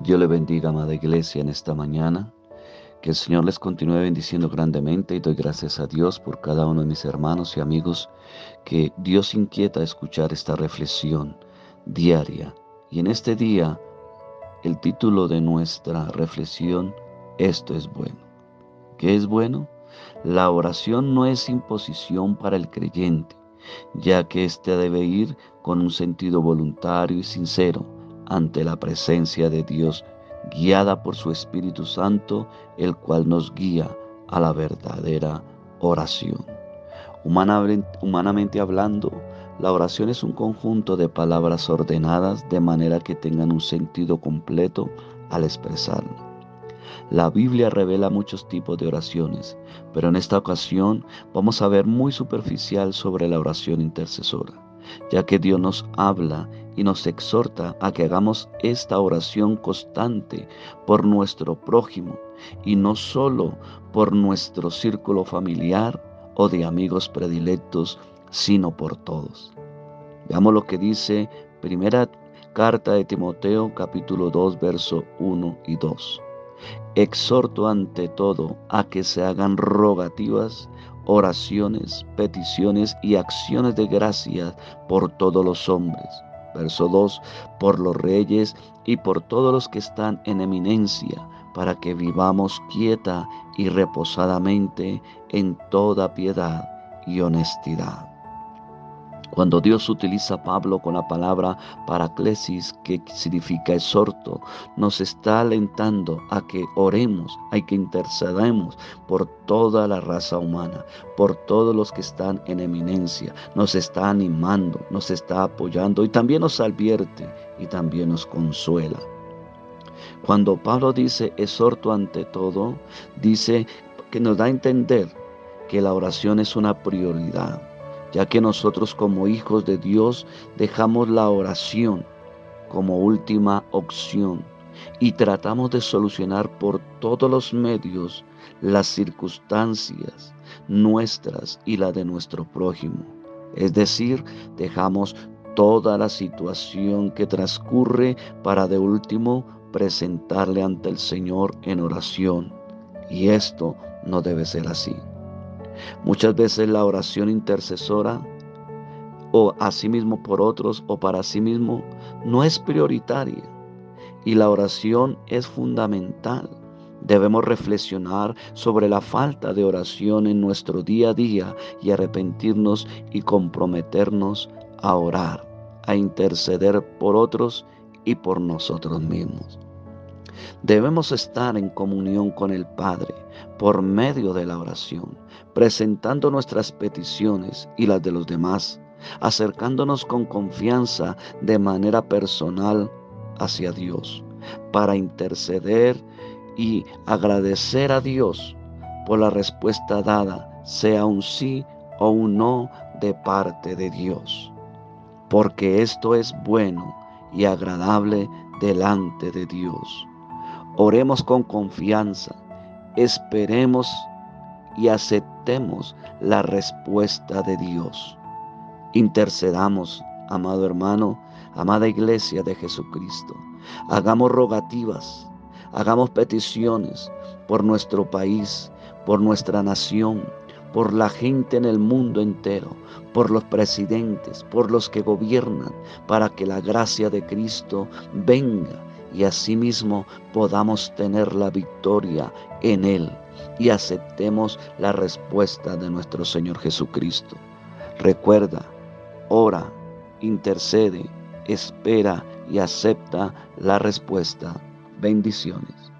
Dios le bendiga, amada iglesia, en esta mañana. Que el Señor les continúe bendiciendo grandemente y doy gracias a Dios por cada uno de mis hermanos y amigos que Dios inquieta escuchar esta reflexión diaria. Y en este día, el título de nuestra reflexión, esto es bueno. ¿Qué es bueno? La oración no es imposición para el creyente, ya que éste debe ir con un sentido voluntario y sincero ante la presencia de Dios guiada por su Espíritu Santo, el cual nos guía a la verdadera oración. Humanamente, hablando, la oración es un conjunto de palabras ordenadas de manera que tengan un sentido completo al expresarla. La Biblia revela muchos tipos de oraciones, pero en esta ocasión vamos a ver muy superficial sobre la oración intercesora ya que Dios nos habla y nos exhorta a que hagamos esta oración constante por nuestro prójimo y no solo por nuestro círculo familiar o de amigos predilectos, sino por todos. Veamos lo que dice primera carta de Timoteo capítulo 2 verso 1 y 2. Exhorto ante todo a que se hagan rogativas, oraciones, peticiones y acciones de gracia por todos los hombres. Verso 2, por los reyes y por todos los que están en eminencia, para que vivamos quieta y reposadamente en toda piedad y honestidad. Cuando Dios utiliza a Pablo con la palabra paraclesis, que significa exhorto, nos está alentando a que oremos, a que intercedamos por toda la raza humana, por todos los que están en eminencia. Nos está animando, nos está apoyando y también nos advierte y también nos consuela. Cuando Pablo dice exhorto ante todo, dice que nos da a entender que la oración es una prioridad ya que nosotros como hijos de Dios dejamos la oración como última opción y tratamos de solucionar por todos los medios las circunstancias nuestras y la de nuestro prójimo. Es decir, dejamos toda la situación que transcurre para de último presentarle ante el Señor en oración. Y esto no debe ser así. Muchas veces la oración intercesora o a sí mismo por otros o para sí mismo no es prioritaria y la oración es fundamental. Debemos reflexionar sobre la falta de oración en nuestro día a día y arrepentirnos y comprometernos a orar, a interceder por otros y por nosotros mismos. Debemos estar en comunión con el Padre por medio de la oración, presentando nuestras peticiones y las de los demás, acercándonos con confianza de manera personal hacia Dios, para interceder y agradecer a Dios por la respuesta dada, sea un sí o un no de parte de Dios. Porque esto es bueno y agradable delante de Dios. Oremos con confianza, esperemos y aceptemos la respuesta de Dios. Intercedamos, amado hermano, amada iglesia de Jesucristo. Hagamos rogativas, hagamos peticiones por nuestro país, por nuestra nación, por la gente en el mundo entero, por los presidentes, por los que gobiernan, para que la gracia de Cristo venga y asimismo podamos tener la victoria en Él y aceptemos la respuesta de nuestro Señor Jesucristo. Recuerda, ora, intercede, espera y acepta la respuesta. Bendiciones.